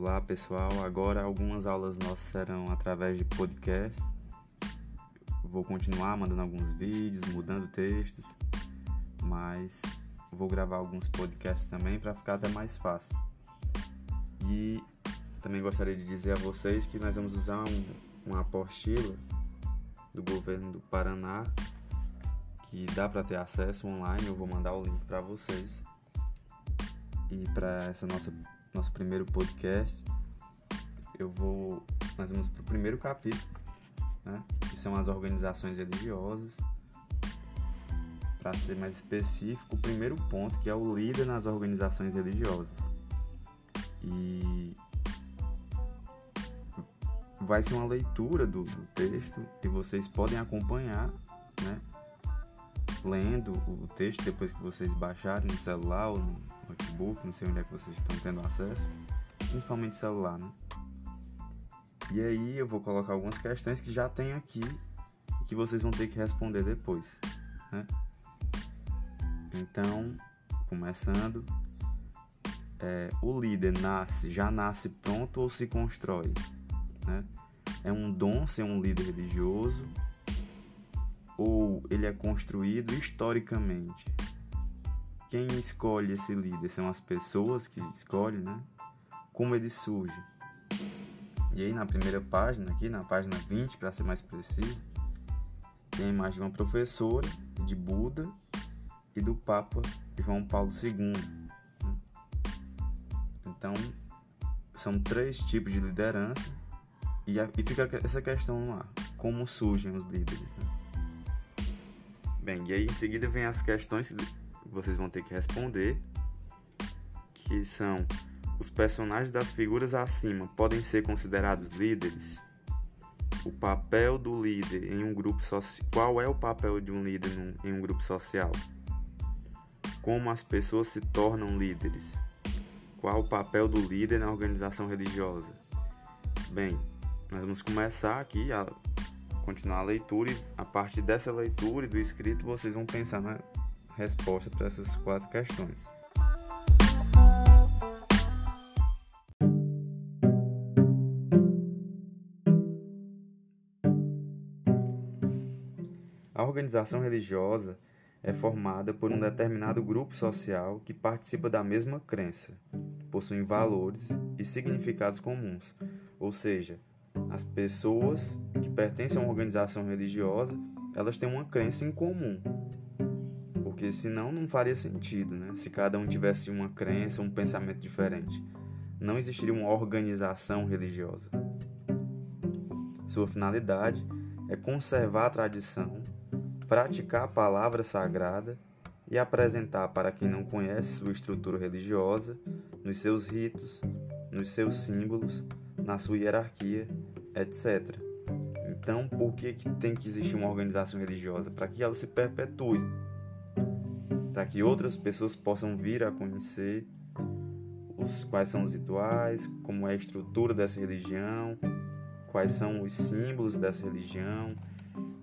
Olá pessoal, agora algumas aulas nossas serão através de podcast. Vou continuar mandando alguns vídeos, mudando textos, mas vou gravar alguns podcasts também para ficar até mais fácil. E também gostaria de dizer a vocês que nós vamos usar um, uma apostila do governo do Paraná que dá para ter acesso online. Eu vou mandar o link para vocês. E para essa nossa nosso primeiro podcast, eu vou nós vamos para o primeiro capítulo, né, que são as organizações religiosas. Para ser mais específico, o primeiro ponto que é o líder nas organizações religiosas. E vai ser uma leitura do, do texto e vocês podem acompanhar, né? Lendo o texto depois que vocês baixarem no celular ou no notebook, não sei onde é que vocês estão tendo acesso, principalmente celular, né? E aí eu vou colocar algumas questões que já tem aqui e que vocês vão ter que responder depois, né? Então, começando, é, o líder nasce, já nasce pronto ou se constrói, né? É um dom ser um líder religioso ou ele é construído historicamente? Quem escolhe esse líder? São as pessoas que escolhem, né? Como ele surge? E aí na primeira página, aqui na página 20, para ser mais preciso, tem a imagem de uma professora, de Buda e do Papa João Paulo II. Então, são três tipos de liderança e, fica essa questão ar: como surgem os líderes? Né? Bem, e aí em seguida vem as questões que vocês vão ter que responder, que são os personagens das figuras acima podem ser considerados líderes? O papel do líder em um grupo social. Qual é o papel de um líder em um grupo social? Como as pessoas se tornam líderes? Qual o papel do líder na organização religiosa? Bem, nós vamos começar aqui a continuar a leitura e a partir dessa leitura e do escrito vocês vão pensar na resposta para essas quatro questões. A organização religiosa é formada por um determinado grupo social que participa da mesma crença, possuem valores e significados comuns, ou seja, as pessoas que pertencem a uma organização religiosa, elas têm uma crença em comum. Porque senão não faria sentido, né? Se cada um tivesse uma crença, um pensamento diferente. Não existiria uma organização religiosa. Sua finalidade é conservar a tradição, praticar a palavra sagrada e apresentar para quem não conhece sua estrutura religiosa, nos seus ritos, nos seus símbolos, na sua hierarquia, etc. Então, por que, que tem que existir uma organização religiosa? Para que ela se perpetue, para que outras pessoas possam vir a conhecer os, quais são os rituais, como é a estrutura dessa religião, quais são os símbolos dessa religião,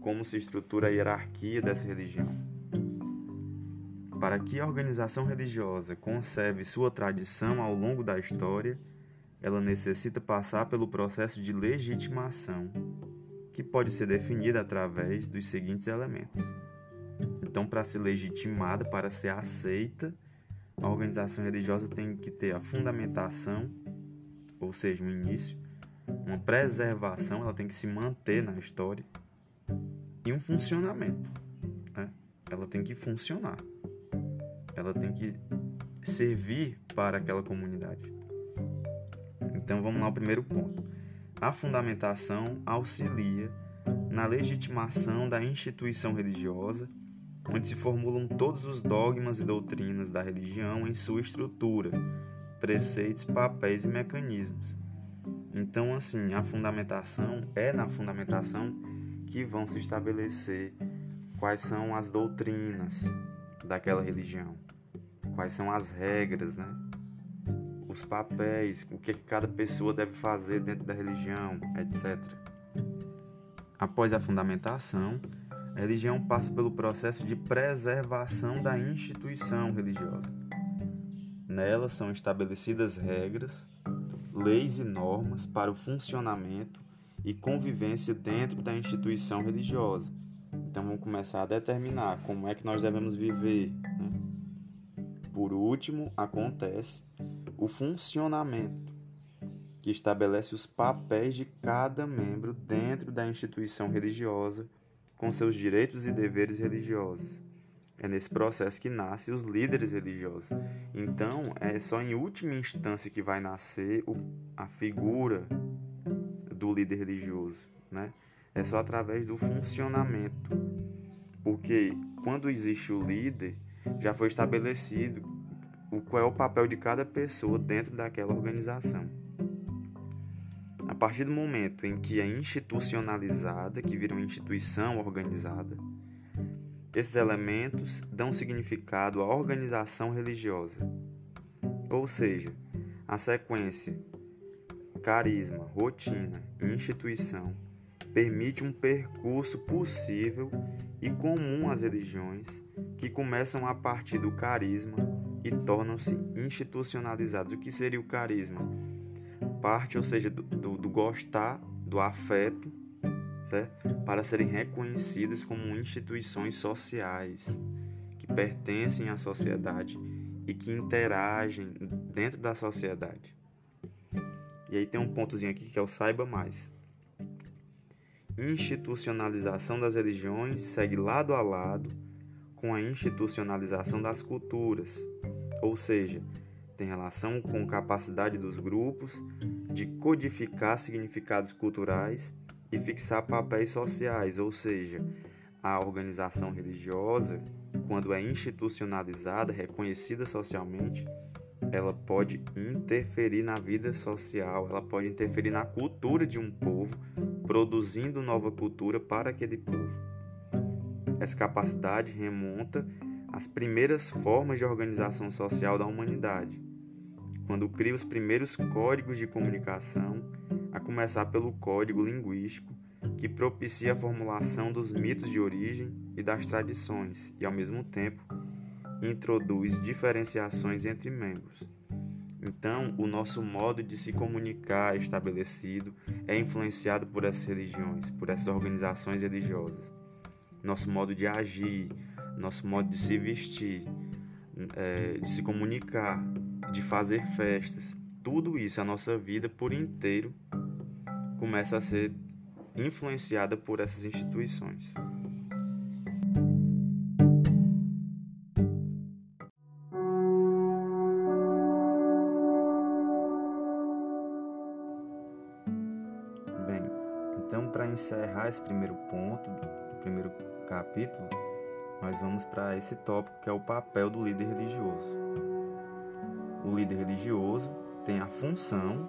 como se estrutura a hierarquia dessa religião. Para que a organização religiosa conserve sua tradição ao longo da história, ela necessita passar pelo processo de legitimação, que pode ser definida através dos seguintes elementos. Então, para ser legitimada, para ser aceita, a organização religiosa tem que ter a fundamentação, ou seja, um início, uma preservação, ela tem que se manter na história, e um funcionamento. Né? Ela tem que funcionar, ela tem que servir para aquela comunidade. Então vamos lá ao primeiro ponto. A fundamentação auxilia na legitimação da instituição religiosa, onde se formulam todos os dogmas e doutrinas da religião em sua estrutura, preceitos, papéis e mecanismos. Então, assim, a fundamentação é na fundamentação que vão se estabelecer quais são as doutrinas daquela religião, quais são as regras, né? Os papéis, o que cada pessoa deve fazer dentro da religião, etc. Após a fundamentação, a religião passa pelo processo de preservação da instituição religiosa. Nela são estabelecidas regras leis e normas para o funcionamento e convivência dentro da instituição religiosa. Então vamos começar a determinar como é que nós devemos viver. Né? Por último, acontece o funcionamento, que estabelece os papéis de cada membro dentro da instituição religiosa, com seus direitos e deveres religiosos. É nesse processo que nascem os líderes religiosos. Então, é só em última instância que vai nascer o, a figura do líder religioso, né? É só através do funcionamento. Porque quando existe o líder, já foi estabelecido o qual é o papel de cada pessoa dentro daquela organização. A partir do momento em que é institucionalizada, que vira uma instituição organizada, esses elementos dão significado à organização religiosa, ou seja, a sequência carisma, rotina e instituição permite um percurso possível e comum às religiões que começam a partir do carisma e tornam-se institucionalizados. O que seria o carisma? Parte, ou seja, do, do, do gostar, do afeto certo? para serem reconhecidas como instituições sociais que pertencem à sociedade e que interagem dentro da sociedade. E aí tem um pontozinho aqui que é o saiba mais. Institucionalização das religiões segue lado a lado com a institucionalização das culturas, ou seja, tem relação com capacidade dos grupos de codificar significados culturais e fixar papéis sociais, ou seja, a organização religiosa, quando é institucionalizada, reconhecida socialmente, ela pode interferir na vida social, ela pode interferir na cultura de um povo, produzindo nova cultura para aquele povo. Essa capacidade remonta às primeiras formas de organização social da humanidade, quando cria os primeiros códigos de comunicação a começar pelo código linguístico, que propicia a formulação dos mitos de origem e das tradições, e ao mesmo tempo introduz diferenciações entre membros. Então, o nosso modo de se comunicar estabelecido é influenciado por essas religiões, por essas organizações religiosas. Nosso modo de agir, nosso modo de se vestir, é, de se comunicar, de fazer festas, tudo isso, a nossa vida por inteiro começa a ser influenciada por essas instituições. Bem, então para encerrar esse primeiro ponto do primeiro capítulo, nós vamos para esse tópico que é o papel do líder religioso. O líder religioso tem a função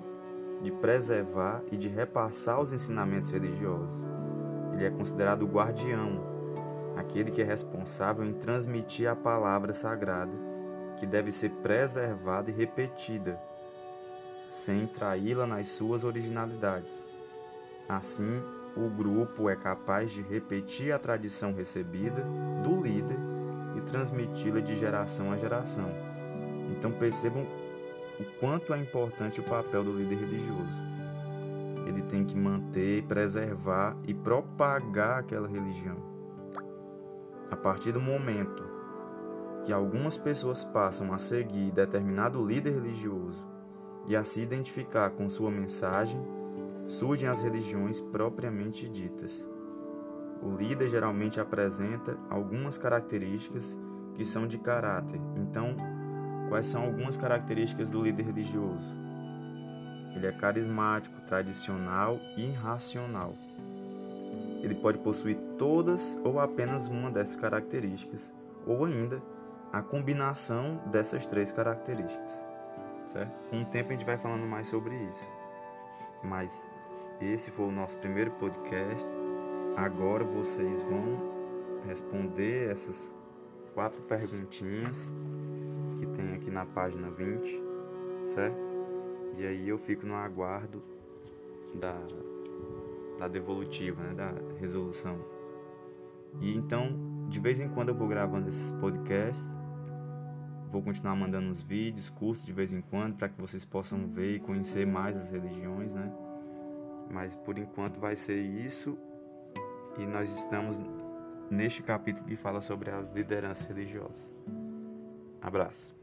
de preservar e de repassar os ensinamentos religiosos. Ele é considerado o guardião, aquele que é responsável em transmitir a palavra sagrada, que deve ser preservada e repetida, sem traí-la nas suas originalidades. Assim, o grupo é capaz de repetir a tradição recebida do líder e transmiti-la de geração a geração. Então percebam o quanto é importante o papel do líder religioso. Ele tem que manter, preservar e propagar aquela religião. A partir do momento que algumas pessoas passam a seguir determinado líder religioso e a se identificar com sua mensagem, surgem as religiões propriamente ditas. O líder geralmente apresenta algumas características que são de caráter, então Quais são algumas características do líder religioso? Ele é carismático, tradicional e racional. Ele pode possuir todas ou apenas uma dessas características, ou ainda a combinação dessas três características. Certo? Com o tempo a gente vai falando mais sobre isso. Mas esse foi o nosso primeiro podcast. Agora vocês vão responder essas quatro perguntinhas que tem aqui na página 20, certo? E aí eu fico no aguardo da, da devolutiva, né, da resolução. E então, de vez em quando eu vou gravando esses podcasts, vou continuar mandando uns vídeos, cursos de vez em quando, para que vocês possam ver e conhecer mais as religiões, né? Mas por enquanto vai ser isso. E nós estamos neste capítulo que fala sobre as lideranças religiosas. Abraço.